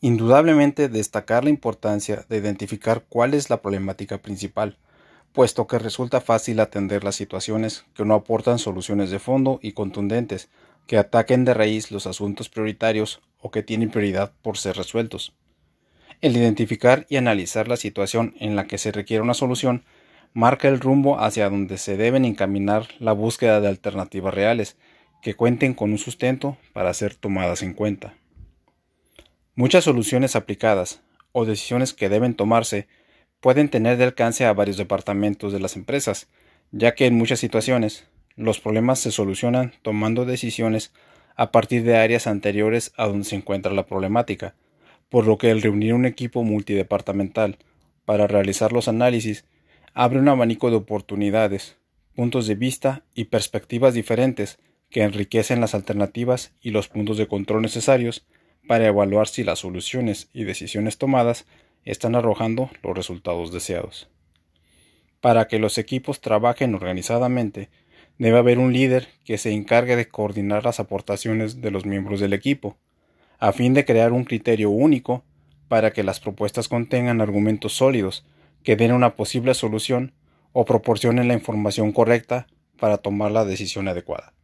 Indudablemente destacar la importancia de identificar cuál es la problemática principal, puesto que resulta fácil atender las situaciones que no aportan soluciones de fondo y contundentes, que ataquen de raíz los asuntos prioritarios o que tienen prioridad por ser resueltos. El identificar y analizar la situación en la que se requiere una solución marca el rumbo hacia donde se deben encaminar la búsqueda de alternativas reales que cuenten con un sustento para ser tomadas en cuenta. Muchas soluciones aplicadas o decisiones que deben tomarse pueden tener de alcance a varios departamentos de las empresas, ya que en muchas situaciones los problemas se solucionan tomando decisiones a partir de áreas anteriores a donde se encuentra la problemática, por lo que el reunir un equipo multidepartamental para realizar los análisis abre un abanico de oportunidades, puntos de vista y perspectivas diferentes que enriquecen las alternativas y los puntos de control necesarios para evaluar si las soluciones y decisiones tomadas están arrojando los resultados deseados. Para que los equipos trabajen organizadamente, debe haber un líder que se encargue de coordinar las aportaciones de los miembros del equipo, a fin de crear un criterio único para que las propuestas contengan argumentos sólidos que den una posible solución o proporcionen la información correcta para tomar la decisión adecuada.